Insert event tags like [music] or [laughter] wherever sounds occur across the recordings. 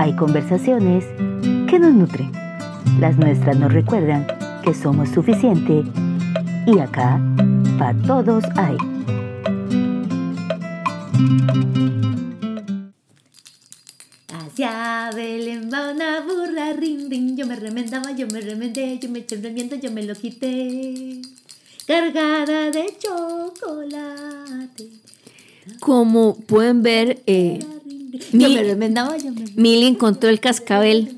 hay conversaciones que nos nutren. Las nuestras nos recuerdan que somos suficiente y acá para todos hay. Hacia Belén va una burra, rin, rin. Yo me remendaba, yo me remendé, yo me eché el remiendo, yo me lo quité. Cargada de chocolate. Como pueden ver, eh, Yo me remendaba, yo me Milly encontró el cascabel.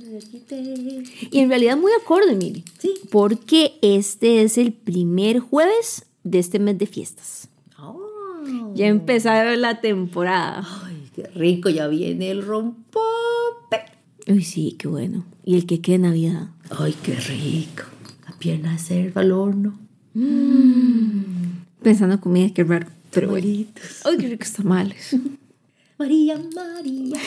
lo. Y en realidad muy acorde, Milly. Sí. Porque este es el primer jueves de este mes de fiestas. Oh. Ya empezaron la temporada. Ay, qué rico, ya viene el rompope. Uy, sí, qué bueno. Y el que quede Navidad. Ay, qué rico. La pierna de cerdo al horno. Pensando en comida, qué raro. Pero bueno. Bonitos. Ay, qué ricos tamales. [laughs] María, María. [laughs]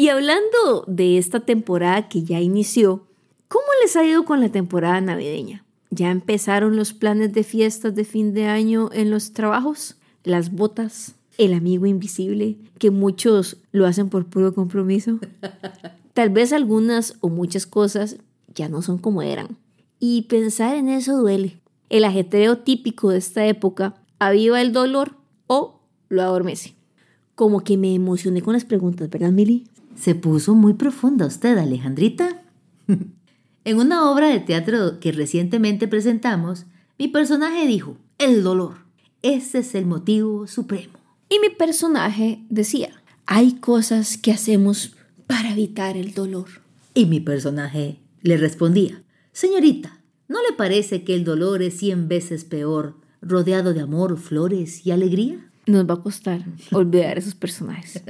Y hablando de esta temporada que ya inició, ¿cómo les ha ido con la temporada navideña? ¿Ya empezaron los planes de fiestas de fin de año en los trabajos? ¿Las botas? ¿El amigo invisible? Que muchos lo hacen por puro compromiso. [laughs] Tal vez algunas o muchas cosas ya no son como eran. Y pensar en eso duele. El ajetreo típico de esta época aviva el dolor o lo adormece. Como que me emocioné con las preguntas, ¿verdad, Mili? Se puso muy profunda usted, Alejandrita. [laughs] en una obra de teatro que recientemente presentamos, mi personaje dijo, el dolor. Ese es el motivo supremo. Y mi personaje decía, hay cosas que hacemos para evitar el dolor. Y mi personaje le respondía, señorita, ¿no le parece que el dolor es cien veces peor, rodeado de amor, flores y alegría? Nos va a costar [laughs] olvidar esos personajes.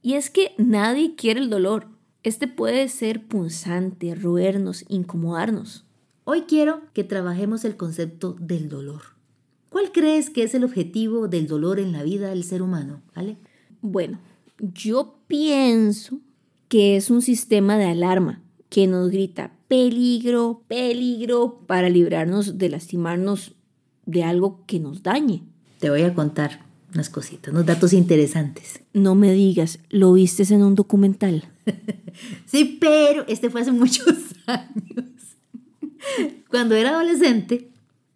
Y es que nadie quiere el dolor. Este puede ser punzante, roernos, incomodarnos. Hoy quiero que trabajemos el concepto del dolor. ¿Cuál crees que es el objetivo del dolor en la vida del ser humano? ¿Vale? Bueno, yo pienso que es un sistema de alarma que nos grita peligro, peligro para librarnos de lastimarnos de algo que nos dañe. Te voy a contar unas cositas, unos datos interesantes. No me digas, ¿lo viste en un documental? [laughs] Sí, pero este fue hace muchos [laughs] años. Cuando era adolescente,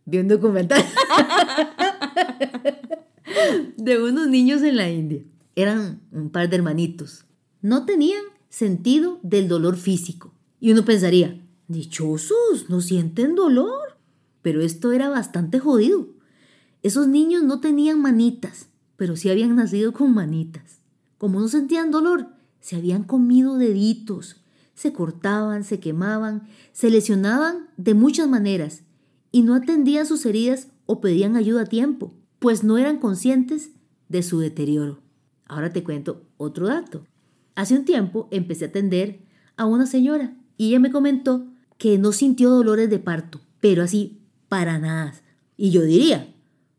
vi un documental [laughs] de unos niños en la India. Eran un par de hermanitos. No tenían sentido del dolor físico. Y uno pensaría, dichosos, no sienten dolor. Pero esto era bastante jodido. Esos niños no tenían manitas, pero sí habían nacido con manitas. Como no sentían dolor, se habían comido deditos, se cortaban, se quemaban, se lesionaban de muchas maneras y no atendían sus heridas o pedían ayuda a tiempo, pues no eran conscientes de su deterioro. Ahora te cuento otro dato. Hace un tiempo empecé a atender a una señora y ella me comentó que no sintió dolores de parto, pero así para nada. Y yo diría,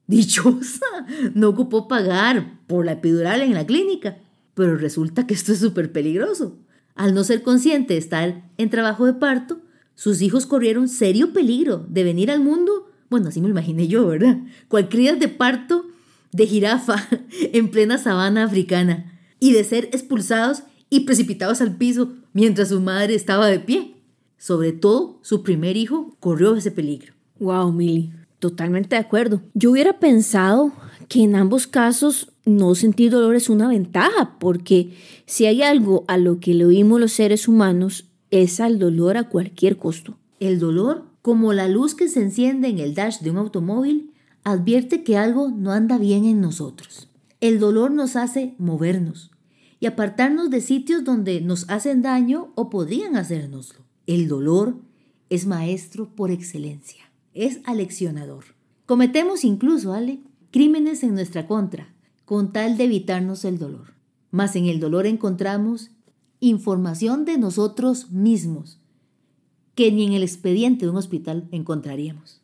dichosa, no ocupó pagar por la epidural en la clínica. Pero resulta que esto es súper peligroso. Al no ser consciente de estar en trabajo de parto, sus hijos corrieron serio peligro de venir al mundo. Bueno, así me lo imaginé yo, ¿verdad? Cual crías de parto de jirafa [laughs] en plena sabana africana y de ser expulsados y precipitados al piso mientras su madre estaba de pie. Sobre todo, su primer hijo corrió ese peligro. Wow, Mili, totalmente de acuerdo. Yo hubiera pensado que en ambos casos no sentir dolor es una ventaja, porque si hay algo a lo que le oímos los seres humanos es al dolor a cualquier costo. El dolor, como la luz que se enciende en el dash de un automóvil, advierte que algo no anda bien en nosotros. El dolor nos hace movernos y apartarnos de sitios donde nos hacen daño o podrían hacérnoslo. El dolor es maestro por excelencia, es aleccionador. Cometemos incluso, Ale, crímenes en nuestra contra, con tal de evitarnos el dolor. Mas en el dolor encontramos información de nosotros mismos, que ni en el expediente de un hospital encontraríamos.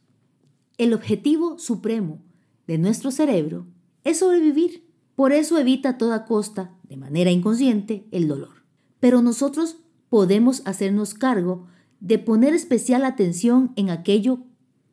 El objetivo supremo de nuestro cerebro es sobrevivir. Por eso evita a toda costa, de manera inconsciente, el dolor. Pero nosotros podemos hacernos cargo de poner especial atención en aquello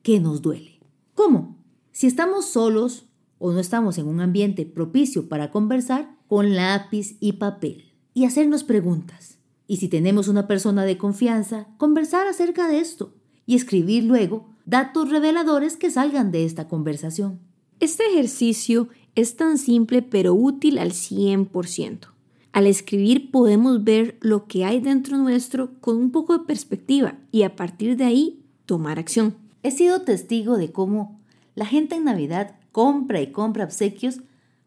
que nos duele. ¿Cómo? Si estamos solos o no estamos en un ambiente propicio para conversar, con lápiz y papel y hacernos preguntas. Y si tenemos una persona de confianza, conversar acerca de esto y escribir luego datos reveladores que salgan de esta conversación. Este ejercicio es tan simple pero útil al 100%. Al escribir podemos ver lo que hay dentro nuestro con un poco de perspectiva y a partir de ahí tomar acción. He sido testigo de cómo la gente en Navidad compra y compra obsequios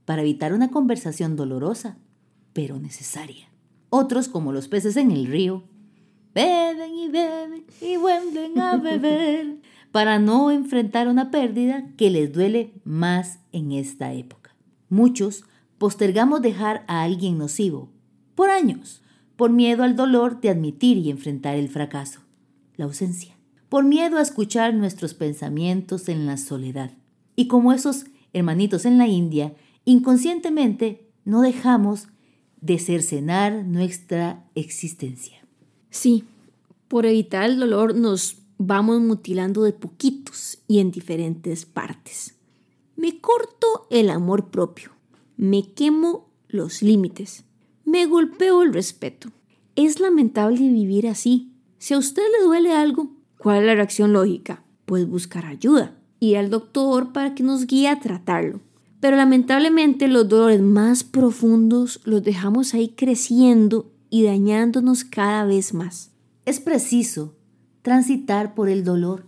para evitar una conversación dolorosa, pero necesaria. Otros, como los peces en el río, beben y beben y vuelven a beber [laughs] para no enfrentar una pérdida que les duele más en esta época. Muchos postergamos dejar a alguien nocivo por años, por miedo al dolor de admitir y enfrentar el fracaso, la ausencia, por miedo a escuchar nuestros pensamientos en la soledad. Y como esos hermanitos en la India, inconscientemente no dejamos de cercenar nuestra existencia. Sí, por evitar el dolor nos vamos mutilando de poquitos y en diferentes partes. Me corto el amor propio, me quemo los límites, me golpeo el respeto. Es lamentable vivir así. Si a usted le duele algo, ¿cuál es la reacción lógica? Pues buscar ayuda, ir al doctor para que nos guíe a tratarlo. Pero lamentablemente los dolores más profundos los dejamos ahí creciendo y dañándonos cada vez más. Es preciso transitar por el dolor,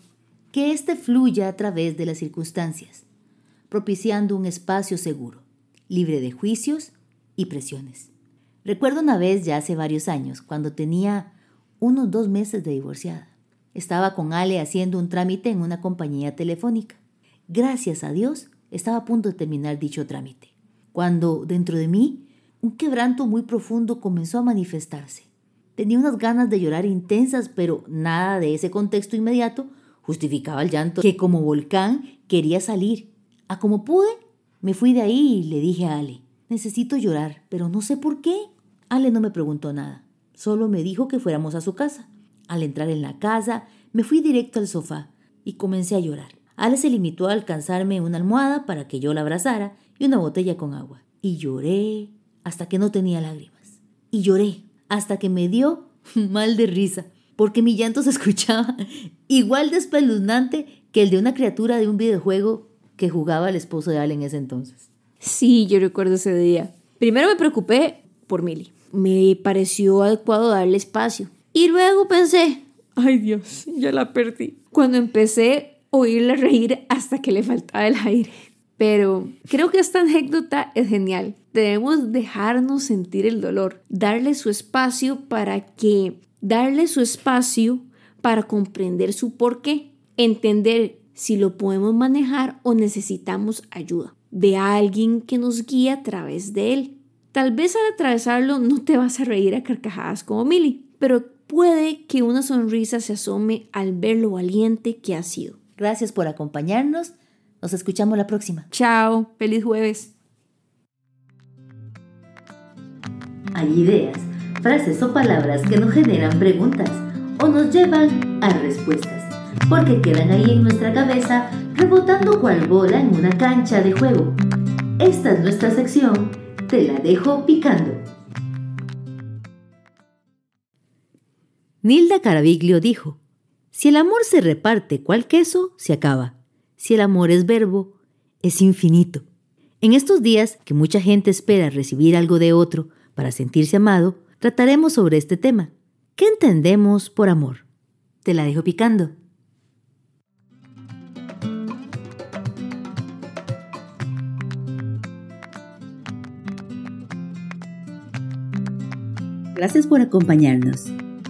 que éste fluya a través de las circunstancias, propiciando un espacio seguro, libre de juicios y presiones. Recuerdo una vez ya hace varios años, cuando tenía unos dos meses de divorciada. Estaba con Ale haciendo un trámite en una compañía telefónica. Gracias a Dios, estaba a punto de terminar dicho trámite, cuando dentro de mí un quebranto muy profundo comenzó a manifestarse. Tenía unas ganas de llorar intensas, pero nada de ese contexto inmediato justificaba el llanto que como volcán quería salir. A como pude, me fui de ahí y le dije a Ale, necesito llorar, pero no sé por qué. Ale no me preguntó nada, solo me dijo que fuéramos a su casa. Al entrar en la casa, me fui directo al sofá y comencé a llorar. Ale se limitó a alcanzarme una almohada para que yo la abrazara y una botella con agua. Y lloré hasta que no tenía lágrimas. Y lloré hasta que me dio [laughs] mal de risa, porque mi llanto se [laughs] escuchaba igual de espeluznante que el de una criatura de un videojuego que jugaba el esposo de Ale en ese entonces. Sí, yo recuerdo ese día. Primero me preocupé por Milly. Me pareció adecuado darle espacio. Y luego pensé, ay Dios, ya la perdí. Cuando empecé a oírle reír hasta que le faltaba el aire. Pero creo que esta anécdota es genial. Debemos dejarnos sentir el dolor, darle su espacio para que, darle su espacio para comprender su porqué, entender si lo podemos manejar o necesitamos ayuda de alguien que nos guíe a través de él. Tal vez al atravesarlo no te vas a reír a carcajadas como Milly, pero puede que una sonrisa se asome al ver lo valiente que ha sido. Gracias por acompañarnos nos escuchamos la próxima. Chao, feliz jueves. Hay ideas, frases o palabras que nos generan preguntas o nos llevan a respuestas, porque quedan ahí en nuestra cabeza rebotando cual bola en una cancha de juego. Esta es nuestra sección, te la dejo picando. Nilda Caraviglio dijo, si el amor se reparte cual queso, se acaba si el amor es verbo, es infinito. En estos días que mucha gente espera recibir algo de otro para sentirse amado, trataremos sobre este tema. ¿Qué entendemos por amor? Te la dejo picando. Gracias por acompañarnos.